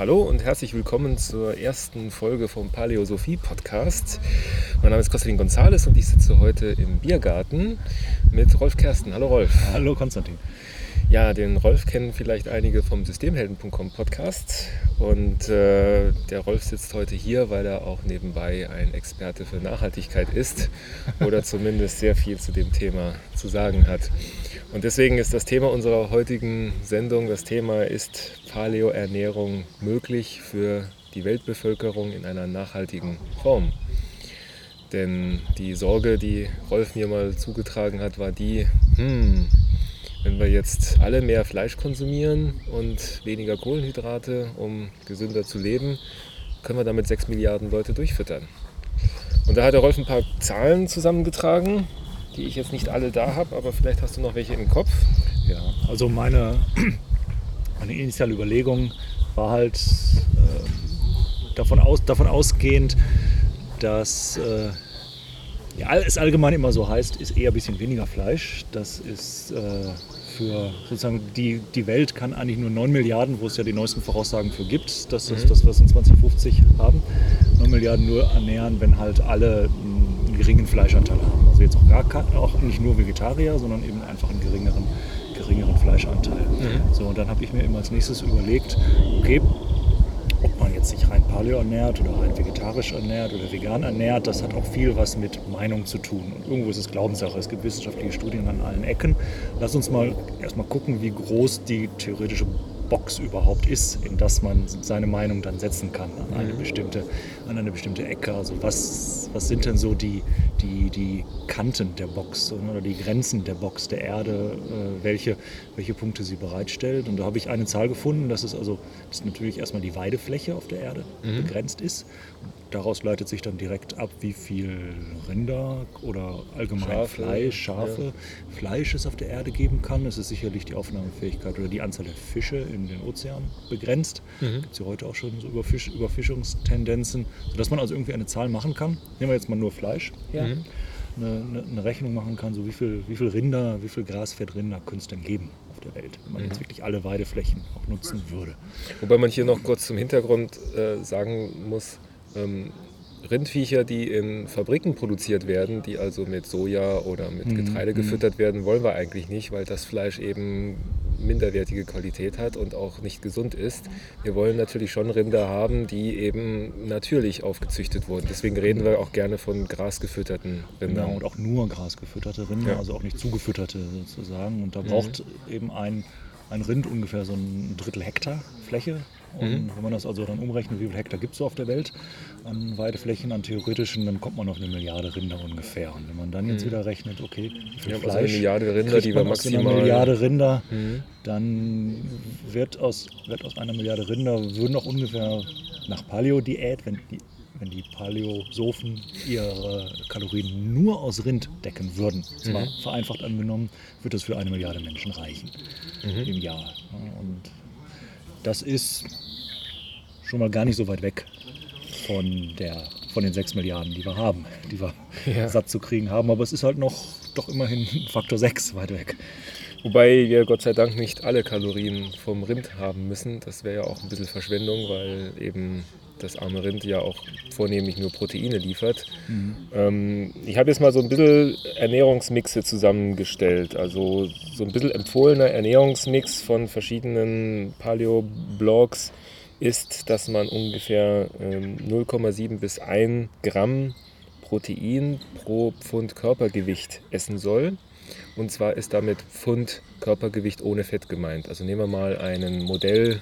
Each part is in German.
Hallo und herzlich willkommen zur ersten Folge vom Paläosophie Podcast. Mein Name ist Konstantin Gonzales und ich sitze heute im Biergarten mit Rolf Kersten. Hallo Rolf. Hallo Konstantin. Ja, den Rolf kennen vielleicht einige vom Systemhelden.com Podcast. Und äh, der Rolf sitzt heute hier, weil er auch nebenbei ein Experte für Nachhaltigkeit ist oder zumindest sehr viel zu dem Thema zu sagen hat. Und deswegen ist das Thema unserer heutigen Sendung, das Thema ist Paleoernährung möglich für die Weltbevölkerung in einer nachhaltigen Form. Denn die Sorge, die Rolf mir mal zugetragen hat, war die, hm, wenn wir jetzt alle mehr Fleisch konsumieren und weniger Kohlenhydrate, um gesünder zu leben, können wir damit 6 Milliarden Leute durchfüttern. Und da hat der Rolf ein paar Zahlen zusammengetragen, die ich jetzt nicht alle da habe, aber vielleicht hast du noch welche im Kopf. Ja, also meine, meine initiale Überlegung war halt äh, davon, aus, davon ausgehend, dass äh, ja, es allgemein immer so heißt, ist eher ein bisschen weniger Fleisch. Das ist äh, für sozusagen die, die Welt kann eigentlich nur 9 Milliarden, wo es ja die neuesten Voraussagen für gibt, das ist mhm. das, was in 2050 haben, 9 Milliarden nur ernähren, wenn halt alle einen geringen Fleischanteil haben. Also jetzt auch gar auch nicht nur Vegetarier, sondern eben einfach einen geringeren, geringeren Fleischanteil. Mhm. So, und dann habe ich mir immer als nächstes überlegt, okay, jetzt sich rein paleo ernährt oder rein vegetarisch ernährt oder vegan ernährt, das hat auch viel was mit Meinung zu tun. Und irgendwo ist es Glaubenssache. Es gibt wissenschaftliche Studien an allen Ecken. Lass uns mal erstmal gucken, wie groß die theoretische Box überhaupt ist, in das man seine Meinung dann setzen kann an eine mhm. bestimmte, an eine bestimmte Ecke. Also was, was sind denn so die, die, die Kanten der Box oder die Grenzen der Box der Erde, äh, welche, welche Punkte sie bereitstellt. Und da habe ich eine Zahl gefunden, dass es also dass natürlich erstmal die Weidefläche auf der Erde mhm. begrenzt ist. Daraus leitet sich dann direkt ab, wie viel Rinder oder allgemein Schafe, Fleisch, Schafe, ja. Fleisch es auf der Erde geben kann. Es ist sicherlich die Aufnahmefähigkeit oder die Anzahl der Fische in den Ozeanen begrenzt. Mhm. Gibt es ja heute auch schon so Überfisch Überfischungstendenzen, sodass man also irgendwie eine Zahl machen kann. Nehmen wir jetzt mal nur Fleisch. Ja. Mhm. Eine, eine, eine, Rechnung machen kann, so wie viel, wie viel Rinder, wie viel Grasfettrinder könnte es denn geben auf der Welt, wenn man mhm. jetzt wirklich alle Weideflächen auch nutzen würde. Wobei man hier noch kurz zum Hintergrund äh, sagen muss, ähm, Rindviecher, die in Fabriken produziert werden, die also mit Soja oder mit mhm. Getreide mhm. gefüttert werden, wollen wir eigentlich nicht, weil das Fleisch eben minderwertige Qualität hat und auch nicht gesund ist. Wir wollen natürlich schon Rinder haben, die eben natürlich aufgezüchtet wurden. Deswegen reden wir auch gerne von grasgefütterten Rindern. Genau, und auch nur grasgefütterte Rinder, ja. also auch nicht zugefütterte sozusagen. Und da mhm. braucht mhm. eben ein, ein Rind ungefähr so ein Drittel Hektar Fläche und mhm. wenn man das also dann umrechnet, wie viele Hektar gibt es so auf der Welt an Weideflächen, an theoretischen, dann kommt man auf eine Milliarde Rinder ungefähr. Und wenn man dann jetzt mhm. wieder rechnet, okay, wie viel ja, Fleisch, also eine Milliarde Rinder, die wir maximal... Eine Milliarde Rinder, mhm. dann wird aus, wird aus einer Milliarde Rinder, würden auch ungefähr nach Paleo-Diät, wenn die wenn die Paläosophen ihre Kalorien nur aus Rind decken würden, zwar mhm. vereinfacht angenommen, wird das für eine Milliarde Menschen reichen mhm. im Jahr. Und das ist schon mal gar nicht so weit weg von, der, von den 6 Milliarden, die wir haben, die wir ja. satt zu kriegen haben. Aber es ist halt noch doch immerhin Faktor 6 weit weg. Wobei wir Gott sei Dank nicht alle Kalorien vom Rind haben müssen. Das wäre ja auch ein bisschen Verschwendung, weil eben das arme Rind ja auch vornehmlich nur Proteine liefert. Mhm. Ähm, ich habe jetzt mal so ein bisschen Ernährungsmixe zusammengestellt. Also so ein bisschen empfohlener Ernährungsmix von verschiedenen Paleo-Blogs ist, dass man ungefähr ähm, 0,7 bis 1 Gramm Protein pro Pfund Körpergewicht essen soll. Und zwar ist damit Pfund Körpergewicht ohne Fett gemeint. Also nehmen wir mal einen Modell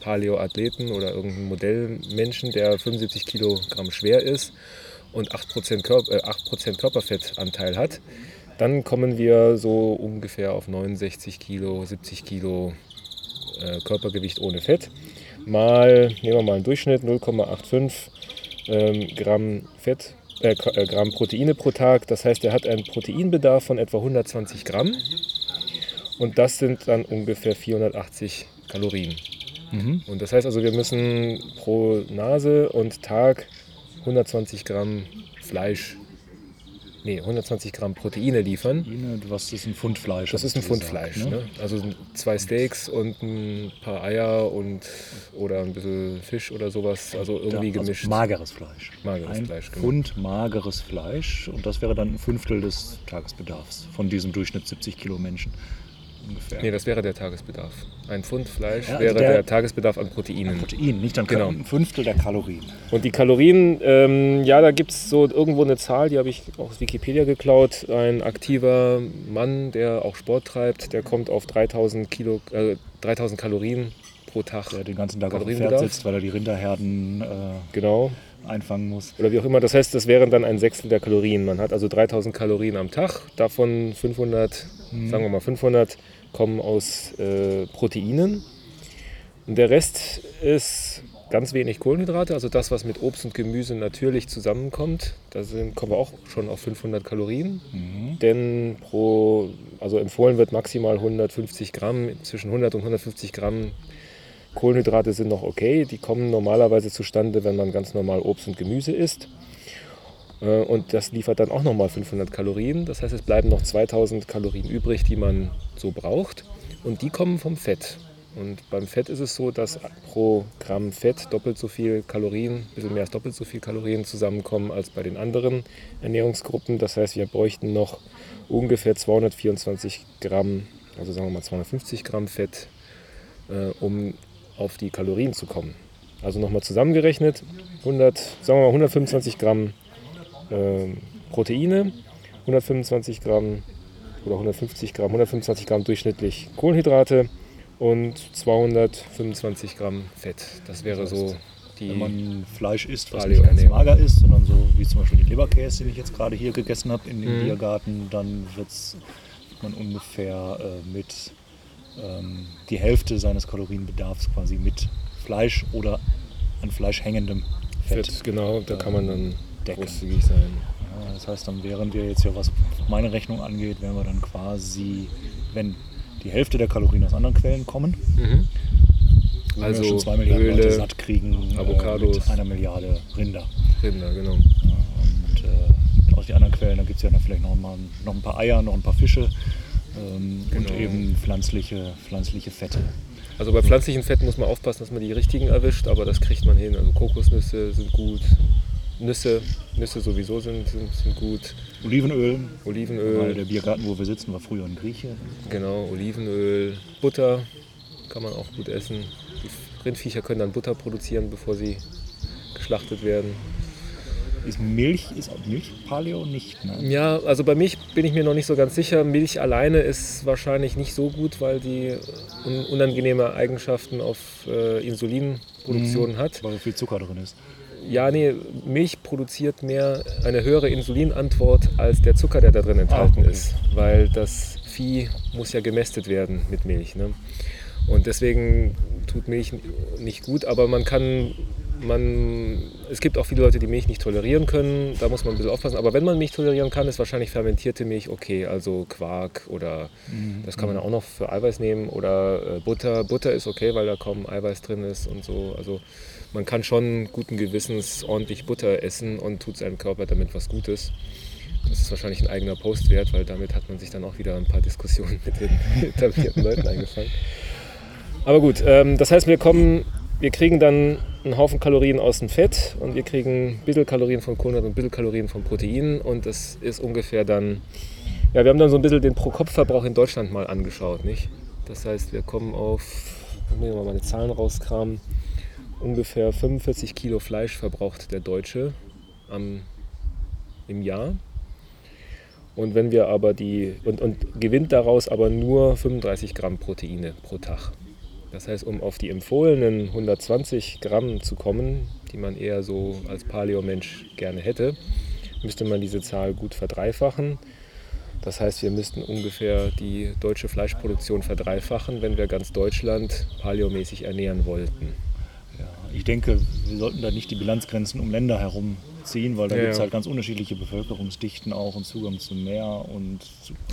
Paleo-Athleten oder irgendeinen Modellmenschen, der 75 Kilogramm schwer ist und 8%, Körper, äh, 8 Körperfettanteil hat, dann kommen wir so ungefähr auf 69 Kilo, 70 Kilo äh, Körpergewicht ohne Fett. Mal, nehmen wir mal einen Durchschnitt, 0,85 ähm, Gramm Fett, äh, äh, Gramm Proteine pro Tag. Das heißt, er hat einen Proteinbedarf von etwa 120 Gramm. Und das sind dann ungefähr 480 Kalorien. Mhm. Und das heißt also, wir müssen pro Nase und Tag 120 Gramm Fleisch nee, 120 Gramm Proteine liefern. Proteine, was ist ein Pfund Fleisch? Das ist ein Pfund Fleisch. Ne? Ne? Also zwei Steaks und ein paar Eier und oder ein bisschen Fisch oder sowas. Also irgendwie also gemischt. mageres Fleisch. Mageres ein Fleisch, genau. Pfund mageres Fleisch und das wäre dann ein Fünftel des Tagesbedarfs von diesem Durchschnitt 70 Kilo Menschen ungefähr. Nee, das wäre der Tagesbedarf. Ein Pfund Fleisch ja, also wäre der, der, Tagesbedarf an Proteinen. An Protein, nicht an genau. ein Fünftel der Kalorien. Und die Kalorien, ähm, ja, da gibt es so irgendwo eine Zahl, die habe ich aus Wikipedia geklaut. Ein aktiver Mann, der auch Sport treibt, der kommt auf 3000, Kilo, äh, 3000 Kalorien pro Tag. Der den ganzen Tag auf dem Pferd sitzt, weil er die Rinderherden äh, genau. Einfangen muss. Oder wie auch immer. Das heißt, das wären dann ein Sechstel der Kalorien. Man hat also 3000 Kalorien am Tag, davon 500, hm. sagen wir mal 500 kommen aus äh, Proteinen. Und der Rest ist ganz wenig Kohlenhydrate, also das, was mit Obst und Gemüse natürlich zusammenkommt. Da sind, kommen wir auch schon auf 500 Kalorien. Mhm. Denn pro, also empfohlen wird maximal 150 Gramm, zwischen 100 und 150 Gramm Kohlenhydrate sind noch okay. Die kommen normalerweise zustande, wenn man ganz normal Obst und Gemüse isst. Äh, und das liefert dann auch nochmal 500 Kalorien. Das heißt, es bleiben noch 2000 Kalorien übrig, die man so braucht. Und die kommen vom Fett. Und beim Fett ist es so, dass pro Gramm Fett doppelt so viel Kalorien, ein bisschen mehr als doppelt so viel Kalorien zusammenkommen als bei den anderen Ernährungsgruppen. Das heißt, wir bräuchten noch ungefähr 224 Gramm, also sagen wir mal 250 Gramm Fett, äh, um auf die Kalorien zu kommen. Also nochmal zusammengerechnet, 100, sagen wir mal 125 Gramm äh, Proteine, 125 Gramm oder 150 Gramm, 125 Gramm durchschnittlich Kohlenhydrate und 225 Gramm Fett. Das wäre das heißt, so die. Wenn man Fleisch isst, was nicht ganz mager ist, sondern so wie zum Beispiel die Leberkäse, den ich jetzt gerade hier gegessen habe in dem mhm. Biergarten, dann wird man ungefähr äh, mit ähm, die Hälfte seines Kalorienbedarfs quasi mit Fleisch oder an Fleisch hängendem Fett. Fett genau, da kann man dann decken. großzügig sein. Ja, das heißt, dann wären wir jetzt ja, was meine Rechnung angeht, wären wir dann quasi, wenn die Hälfte der Kalorien aus anderen Quellen kommen, mhm. also wir schon zwei Milliarden Öle, Leute satt kriegen Avocados. Äh, mit einer Milliarde Rinder. Rinder, genau. Ja, und äh, aus den anderen Quellen, da gibt es ja dann vielleicht noch, mal, noch ein paar Eier, noch ein paar Fische ähm, genau. und eben pflanzliche, pflanzliche Fette. Also bei pflanzlichen Fetten muss man aufpassen, dass man die richtigen erwischt, aber das kriegt man hin. Also Kokosnüsse sind gut, Nüsse, Nüsse sowieso sind, sind, sind gut. Olivenöl. Olivenöl. Weil der Biergarten, wo wir sitzen, war früher ein Grieche. Genau, Olivenöl. Butter kann man auch gut essen. Die Rindviecher können dann Butter produzieren, bevor sie geschlachtet werden. Ist Milch, ist auch Milch Paleo nicht? Ne? Ja, also bei Milch bin ich mir noch nicht so ganz sicher. Milch alleine ist wahrscheinlich nicht so gut, weil die unangenehme Eigenschaften auf äh, Insulinproduktion mhm, hat. Weil viel Zucker drin ist ja, nee, Milch produziert mehr eine höhere Insulinantwort als der Zucker, der da drin enthalten ah, okay. ist, weil das Vieh muss ja gemästet werden mit Milch. Ne? Und deswegen tut Milch nicht gut, aber man kann, man, es gibt auch viele Leute, die Milch nicht tolerieren können, da muss man ein bisschen aufpassen. Aber wenn man Milch tolerieren kann, ist wahrscheinlich fermentierte Milch okay, also Quark oder mhm. das kann man mhm. auch noch für Eiweiß nehmen oder äh, Butter. Butter ist okay, weil da kaum Eiweiß drin ist und so. Also man kann schon guten Gewissens ordentlich Butter essen und tut seinem Körper damit was Gutes. Das ist wahrscheinlich ein eigener Post wert, weil damit hat man sich dann auch wieder ein paar Diskussionen mit den etablierten Leuten eingefangen. Aber gut, ähm, das heißt, wir kommen, wir kriegen dann einen Haufen Kalorien aus dem Fett und wir kriegen ein bisschen Kalorien von Kohlenhydraten und ein bisschen Kalorien von Proteinen und das ist ungefähr dann, ja, wir haben dann so ein bisschen den Pro-Kopf-Verbrauch in Deutschland mal angeschaut, nicht? Das heißt, wir kommen auf, ich muss mal meine Zahlen rauskramen, ungefähr 45 Kilo Fleisch verbraucht der Deutsche am, im Jahr. Und wenn wir aber die und, und gewinnt daraus aber nur 35 Gramm Proteine pro Tag. Das heißt, um auf die empfohlenen 120 Gramm zu kommen, die man eher so als Paleo-Mensch gerne hätte, müsste man diese Zahl gut verdreifachen. Das heißt, wir müssten ungefähr die deutsche Fleischproduktion verdreifachen, wenn wir ganz Deutschland paleomäßig ernähren wollten ich denke, wir sollten da nicht die Bilanzgrenzen um Länder herumziehen, weil da ja, gibt es halt ganz unterschiedliche Bevölkerungsdichten auch und Zugang zum Meer und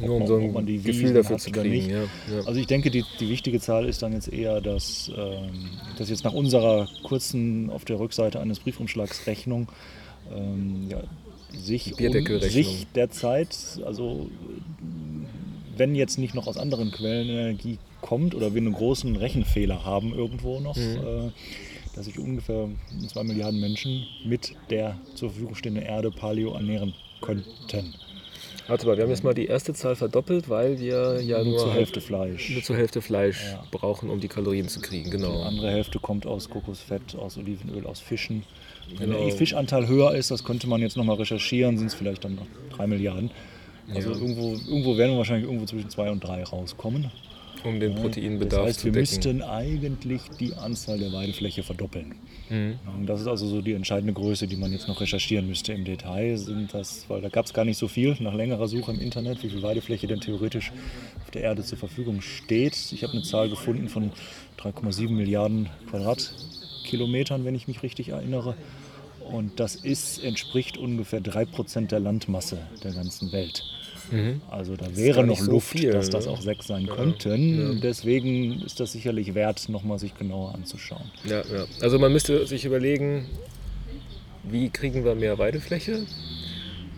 Nur um so ein ob man die Gefühl dafür zu kriegen. Ja. Also ich denke, die, die wichtige Zahl ist dann jetzt eher, dass, ähm, dass jetzt nach unserer kurzen auf der Rückseite eines Briefumschlags Rechnung ähm, sich, um, sich derzeit, also wenn jetzt nicht noch aus anderen Quellen Energie kommt oder wir einen großen Rechenfehler haben irgendwo noch, mhm. äh, dass sich ungefähr 2 Milliarden Menschen mit der zur Verfügung stehenden Erde Paleo ernähren könnten. Warte mal, wir haben jetzt mal die erste Zahl verdoppelt, weil wir ja nur, nur zur Hälfte Fleisch, nur zur Hälfte Fleisch ja. brauchen, um die Kalorien zu kriegen. Genau. Die andere Hälfte kommt aus Kokosfett, aus Olivenöl, aus Fischen. Wenn genau. der Fischanteil höher ist, das könnte man jetzt nochmal recherchieren, sind es vielleicht dann noch 3 Milliarden. Also ja. irgendwo, irgendwo werden wir wahrscheinlich irgendwo zwischen 2 und 3 rauskommen. Um den Proteinbedarf das heißt, zu decken. Wir müssten eigentlich die Anzahl der Weidefläche verdoppeln. Mhm. Das ist also so die entscheidende Größe, die man jetzt noch recherchieren müsste im Detail. Sind das, weil da gab es gar nicht so viel nach längerer Suche im Internet, wie viel Weidefläche denn theoretisch auf der Erde zur Verfügung steht. Ich habe eine Zahl gefunden von 3,7 Milliarden Quadratkilometern, wenn ich mich richtig erinnere. Und das ist, entspricht ungefähr 3% der Landmasse der ganzen Welt. Mhm. Also da wäre noch so Luft, viel, dass das auch sechs sein ja, könnten. Ja. Deswegen ist das sicherlich wert, nochmal sich genauer anzuschauen. Ja, ja. Also man müsste sich überlegen, wie kriegen wir mehr Weidefläche?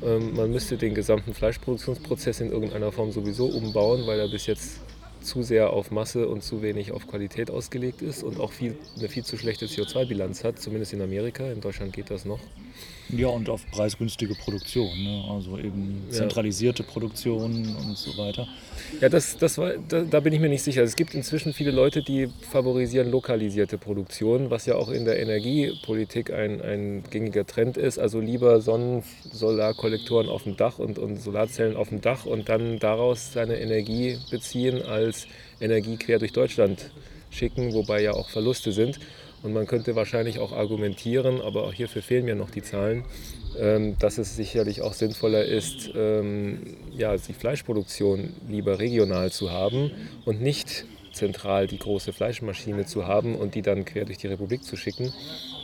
Ähm, man müsste den gesamten Fleischproduktionsprozess in irgendeiner Form sowieso umbauen, weil er bis jetzt zu sehr auf Masse und zu wenig auf Qualität ausgelegt ist und auch viel, eine viel zu schlechte CO2-Bilanz hat, zumindest in Amerika. In Deutschland geht das noch. Ja, und auf preisgünstige Produktion, ne? also eben zentralisierte ja. Produktion und so weiter. Ja, das, das war, da, da, bin ich mir nicht sicher. Es gibt inzwischen viele Leute, die favorisieren lokalisierte Produktion, was ja auch in der Energiepolitik ein, ein gängiger Trend ist. Also lieber Sonnen-, Solarkollektoren auf dem Dach und, und Solarzellen auf dem Dach und dann daraus seine Energie beziehen, als Energie quer durch Deutschland schicken, wobei ja auch Verluste sind. Und man könnte wahrscheinlich auch argumentieren, aber auch hierfür fehlen mir noch die Zahlen, ähm, dass es sicherlich auch sinnvoller ist, ähm, ja, die Fleischproduktion lieber regional zu haben und nicht zentral die große Fleischmaschine zu haben und die dann quer durch die Republik zu schicken,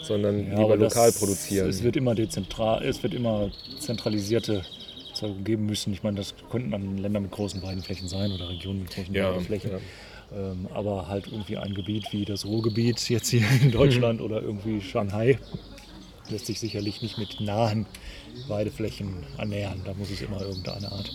sondern ja, lieber lokal das, produzieren. Es wird immer dezentral, es wird immer zentralisierte Erzeugung geben müssen. Ich meine, das könnten dann Länder mit großen Weidenflächen sein oder Regionen mit großen ja, Weidenflächen. Ja. Ähm, aber halt irgendwie ein Gebiet wie das Ruhrgebiet jetzt hier in Deutschland mhm. oder irgendwie Shanghai lässt sich sicherlich nicht mit nahen Weideflächen ernähren. Da muss es immer irgendeine Art.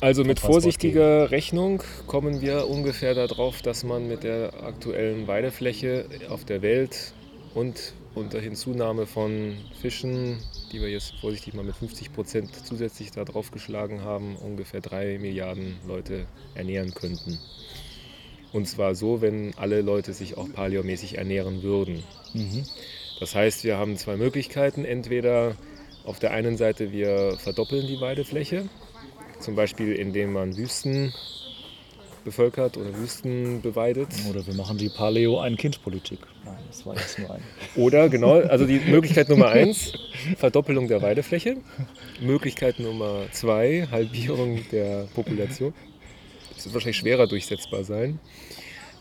Also mit vorsichtiger geben. Rechnung kommen wir ungefähr darauf, dass man mit der aktuellen Weidefläche auf der Welt und unter Hinzunahme von Fischen, die wir jetzt vorsichtig mal mit 50 Prozent zusätzlich da drauf geschlagen haben, ungefähr drei Milliarden Leute ernähren könnten. Und zwar so, wenn alle Leute sich auch paleomäßig ernähren würden. Mhm. Das heißt, wir haben zwei Möglichkeiten. Entweder auf der einen Seite wir verdoppeln die Weidefläche, zum Beispiel indem man Wüsten bevölkert oder Wüsten beweidet. Oder wir machen die Paleo-Ein-Kind-Politik. Nein, das war jetzt nur ein. Oder, genau, also die Möglichkeit Nummer eins, Verdoppelung der Weidefläche. Möglichkeit Nummer zwei, Halbierung der Population. Das wird wahrscheinlich schwerer durchsetzbar sein.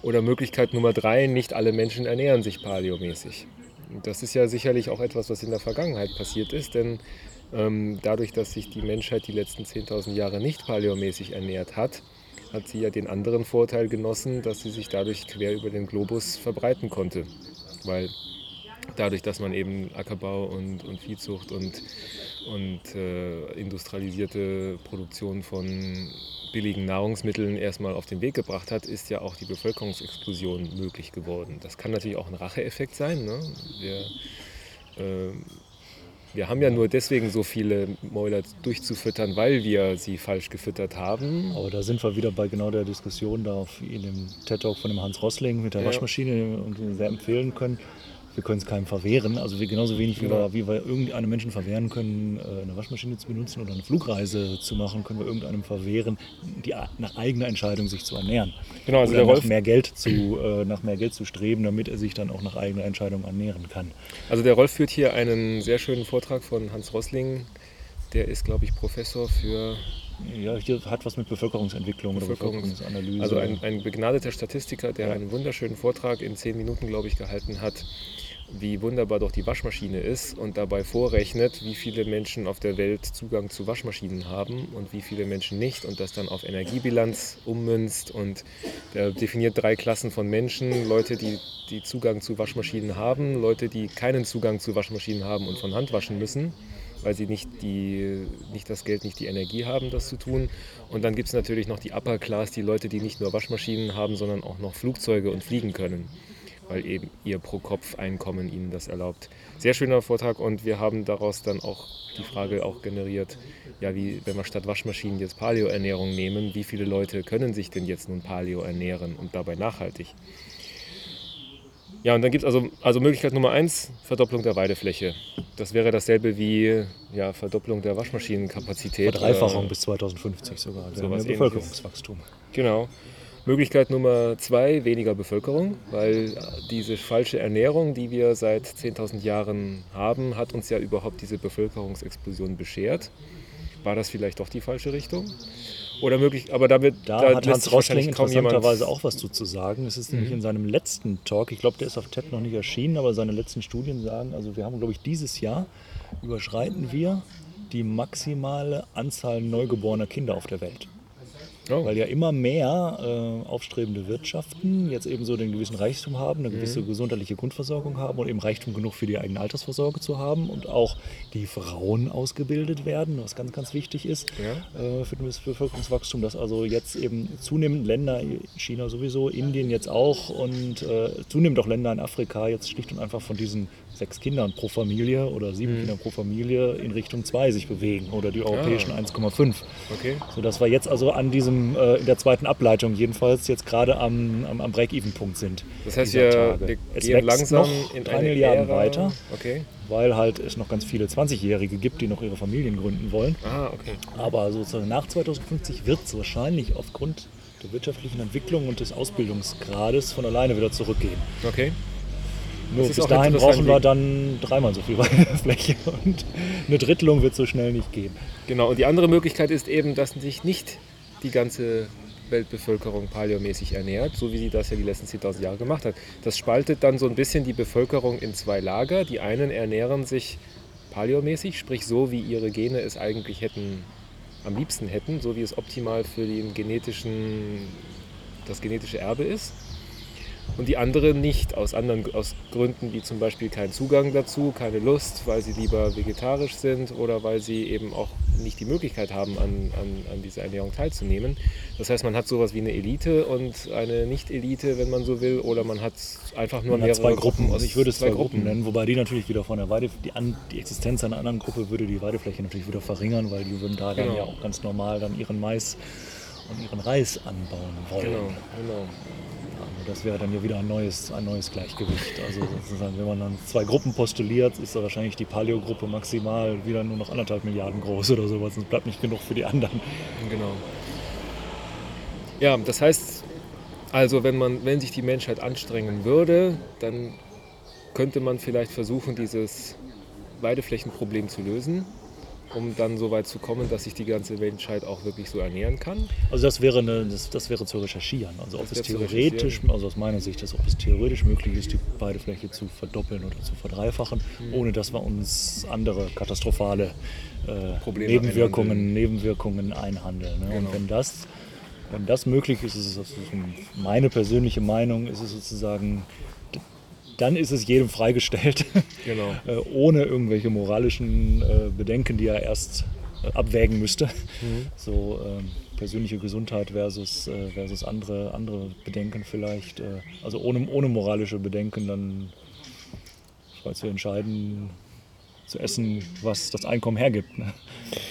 Oder Möglichkeit Nummer drei, nicht alle Menschen ernähren sich paleomäßig. Das ist ja sicherlich auch etwas, was in der Vergangenheit passiert ist, denn ähm, dadurch, dass sich die Menschheit die letzten 10.000 Jahre nicht paleomäßig ernährt hat, hat sie ja den anderen Vorteil genossen, dass sie sich dadurch quer über den Globus verbreiten konnte. Weil dadurch, dass man eben Ackerbau und, und Viehzucht und, und äh, industrialisierte Produktion von billigen Nahrungsmitteln erstmal auf den Weg gebracht hat, ist ja auch die Bevölkerungsexplosion möglich geworden. Das kann natürlich auch ein Racheeffekt sein. Ne? Wir, äh, wir haben ja nur deswegen so viele Mäuler durchzufüttern, weil wir sie falsch gefüttert haben. Aber da sind wir wieder bei genau der Diskussion da in dem TED-Talk von dem Hans Rossling mit der ja. Waschmaschine und sehr empfehlen können wir können es keinem verwehren. Also wir genauso wenig, wie, wir, wie wir irgendeinem Menschen verwehren können, äh, eine Waschmaschine zu benutzen oder eine Flugreise zu machen, können wir irgendeinem verwehren, die nach eigener Entscheidung sich zu ernähren. Genau, also oder der Rolf, nach mehr Geld zu, äh, nach mehr Geld zu streben, damit er sich dann auch nach eigener Entscheidung ernähren kann. Also der Rolf führt hier einen sehr schönen Vortrag von Hans Rossling. Der ist, glaube ich, Professor für ja, hier hat was mit Bevölkerungsentwicklung Bevölkerungs oder Bevölkerungsanalyse. Also ein, ein begnadeter Statistiker, der ja. einen wunderschönen Vortrag in zehn Minuten, glaube ich, gehalten hat wie wunderbar doch die Waschmaschine ist und dabei vorrechnet, wie viele Menschen auf der Welt Zugang zu Waschmaschinen haben und wie viele Menschen nicht und das dann auf Energiebilanz ummünzt und der definiert drei Klassen von Menschen, Leute, die, die Zugang zu Waschmaschinen haben, Leute, die keinen Zugang zu Waschmaschinen haben und von Hand waschen müssen weil sie nicht, die, nicht das Geld, nicht die Energie haben, das zu tun. Und dann gibt es natürlich noch die Upper Class, die Leute, die nicht nur Waschmaschinen haben, sondern auch noch Flugzeuge und fliegen können, weil eben ihr Pro-Kopf-Einkommen ihnen das erlaubt. Sehr schöner Vortrag und wir haben daraus dann auch die Frage auch generiert, ja, wie, wenn wir statt Waschmaschinen jetzt Paleo-Ernährung nehmen, wie viele Leute können sich denn jetzt nun Paleo ernähren und dabei nachhaltig? Ja, und dann gibt es also, also Möglichkeit Nummer eins, Verdopplung der Weidefläche. Das wäre dasselbe wie ja, Verdopplung der Waschmaschinenkapazität. Verdreifachung äh, bis 2050 sogar, der Bevölkerungswachstum. Genau. Möglichkeit Nummer zwei, weniger Bevölkerung, weil diese falsche Ernährung, die wir seit 10.000 Jahren haben, hat uns ja überhaupt diese Bevölkerungsexplosion beschert. War das vielleicht doch die falsche Richtung? Oder möglich, aber da, wird, da, da hat Hans Rosling interessanterweise auch was zu, zu sagen. Es ist mhm. nämlich in seinem letzten Talk, ich glaube, der ist auf TED noch nicht erschienen, aber seine letzten Studien sagen, also wir haben, glaube ich, dieses Jahr überschreiten wir die maximale Anzahl neugeborener Kinder auf der Welt. Oh. Weil ja immer mehr äh, aufstrebende Wirtschaften jetzt eben so den gewissen Reichtum haben, eine gewisse mhm. gesundheitliche Grundversorgung haben und eben Reichtum genug für die eigene Altersvorsorge zu haben und auch die Frauen ausgebildet werden, was ganz, ganz wichtig ist ja. äh, für das Bevölkerungswachstum, dass also jetzt eben zunehmend Länder, China sowieso, Indien jetzt auch und äh, zunehmend auch Länder in Afrika jetzt schlicht und einfach von diesen sechs Kindern pro Familie oder sieben mhm. Kindern pro Familie in Richtung zwei sich bewegen oder die europäischen ah. 1,5. Okay. Sodass wir jetzt also an diesem, äh, in der zweiten Ableitung jedenfalls jetzt gerade am, am, am Break-Even-Punkt sind. Das heißt, wir, wir es gehen langsam noch in drei Milliarden Ära. weiter. Okay. Weil halt es noch ganz viele 20-Jährige gibt, die noch ihre Familien gründen wollen. Ah, okay. Aber sozusagen nach 2050 wird es wahrscheinlich aufgrund der wirtschaftlichen Entwicklung und des Ausbildungsgrades von alleine wieder zurückgehen. Okay. Nur bis dahin brauchen wir dann dreimal so viel Fläche und eine Drittelung wird so schnell nicht gehen. Genau, und die andere Möglichkeit ist eben, dass sich nicht die ganze Weltbevölkerung paleomäßig ernährt, so wie sie das ja die letzten 10.000 Jahre gemacht hat. Das spaltet dann so ein bisschen die Bevölkerung in zwei Lager. Die einen ernähren sich paleomäßig, sprich so, wie ihre Gene es eigentlich hätten, am liebsten hätten, so wie es optimal für den genetischen, das genetische Erbe ist und die andere nicht, aus anderen aus Gründen wie zum Beispiel keinen Zugang dazu, keine Lust, weil sie lieber vegetarisch sind oder weil sie eben auch nicht die Möglichkeit haben, an, an, an dieser Ernährung teilzunehmen. Das heißt, man hat sowas wie eine Elite und eine Nicht-Elite, wenn man so will, oder man hat einfach nur man mehrere zwei Gruppen. Also ich würde es zwei Gruppen nennen, wobei die natürlich wieder von der Weide, die, an, die Existenz einer anderen Gruppe würde die Weidefläche natürlich wieder verringern, weil die würden da genau. dann ja auch ganz normal dann ihren Mais und ihren Reis anbauen wollen. Genau, genau das wäre dann ja wieder ein neues, ein neues Gleichgewicht. Also sozusagen, wenn man dann zwei Gruppen postuliert, ist da wahrscheinlich die Paleo-Gruppe maximal wieder nur noch anderthalb Milliarden groß oder sowas. Es bleibt nicht genug für die anderen. Genau. Ja, das heißt, also wenn man, wenn sich die Menschheit anstrengen würde, dann könnte man vielleicht versuchen, dieses Weideflächenproblem zu lösen um dann so weit zu kommen, dass sich die ganze Menschheit auch wirklich so ernähren kann? Also das wäre, eine, das, das wäre zu recherchieren. Also ob es theoretisch, also aus meiner Sicht, dass ob es theoretisch möglich ist, die Weidefläche zu verdoppeln oder zu verdreifachen, mhm. ohne dass wir uns andere katastrophale äh, Nebenwirkungen, Nebenwirkungen einhandeln. Ne? Genau. Und wenn das, wenn das möglich ist, ist es meine persönliche Meinung, ist es sozusagen dann ist es jedem freigestellt, genau. äh, ohne irgendwelche moralischen äh, Bedenken, die er erst äh, abwägen müsste. Mhm. So ähm, persönliche Gesundheit versus, äh, versus andere, andere Bedenken vielleicht. Äh, also ohne, ohne moralische Bedenken dann frei zu entscheiden, zu essen, was das Einkommen hergibt. Ne?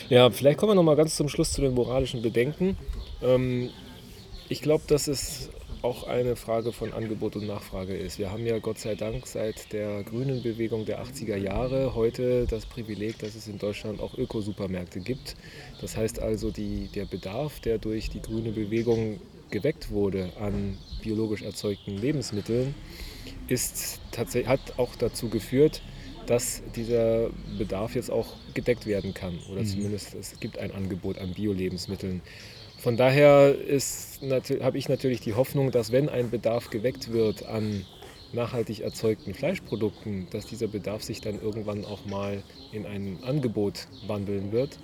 Ja, vielleicht kommen wir noch mal ganz zum Schluss zu den moralischen Bedenken. Ähm, ich glaube, dass es auch eine Frage von Angebot und Nachfrage ist. Wir haben ja Gott sei Dank seit der grünen Bewegung der 80er Jahre heute das Privileg, dass es in Deutschland auch Ökosupermärkte gibt. Das heißt also, die, der Bedarf, der durch die grüne Bewegung geweckt wurde an biologisch erzeugten Lebensmitteln, ist hat auch dazu geführt, dass dieser Bedarf jetzt auch gedeckt werden kann. Oder mhm. zumindest es gibt ein Angebot an Bio-Lebensmitteln. Von daher habe ich natürlich die Hoffnung, dass wenn ein Bedarf geweckt wird an nachhaltig erzeugten Fleischprodukten, dass dieser Bedarf sich dann irgendwann auch mal in ein Angebot wandeln wird.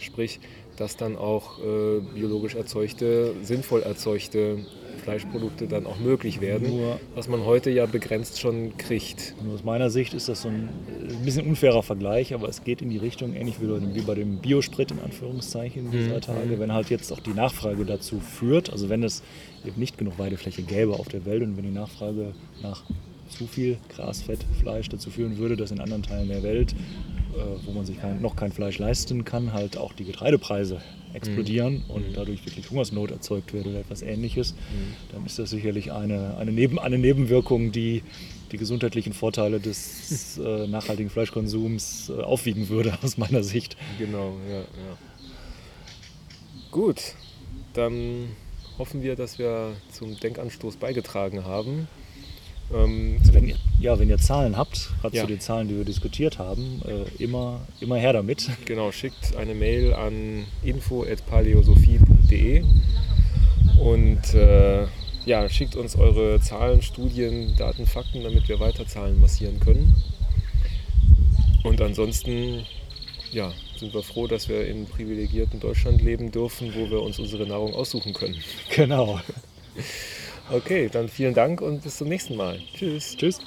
Sprich, dass dann auch äh, biologisch erzeugte, sinnvoll erzeugte Fleischprodukte dann auch möglich werden, nur, was man heute ja begrenzt schon kriegt. Nur aus meiner Sicht ist das so ein, ein bisschen unfairer Vergleich, aber es geht in die Richtung, ähnlich wie bei dem Biosprit in Anführungszeichen dieser mhm. Tage, wenn halt jetzt auch die Nachfrage dazu führt, also wenn es eben nicht genug Weidefläche gäbe auf der Welt und wenn die Nachfrage nach zu viel Grasfettfleisch dazu führen würde, dass in anderen Teilen der Welt, wo man sich kein, noch kein Fleisch leisten kann, halt auch die Getreidepreise explodieren mhm. und dadurch wirklich Hungersnot erzeugt wird oder etwas ähnliches, mhm. dann ist das sicherlich eine, eine, Neben, eine Nebenwirkung, die die gesundheitlichen Vorteile des äh, nachhaltigen Fleischkonsums äh, aufwiegen würde, aus meiner Sicht. Genau, ja, ja. Gut, dann hoffen wir, dass wir zum Denkanstoß beigetragen haben. Ähm, wenn ihr, ja, wenn ihr Zahlen habt, gerade ja. zu den Zahlen, die wir diskutiert haben, äh, immer, immer her damit. Genau, schickt eine Mail an info.paleosophie.de und äh, ja, schickt uns eure Zahlen, Studien, Daten, Fakten, damit wir weiter Zahlen massieren können. Und ansonsten ja, sind wir froh, dass wir in privilegierten Deutschland leben dürfen, wo wir uns unsere Nahrung aussuchen können. Genau. Okay, dann vielen Dank und bis zum nächsten Mal. Tschüss. Tschüss.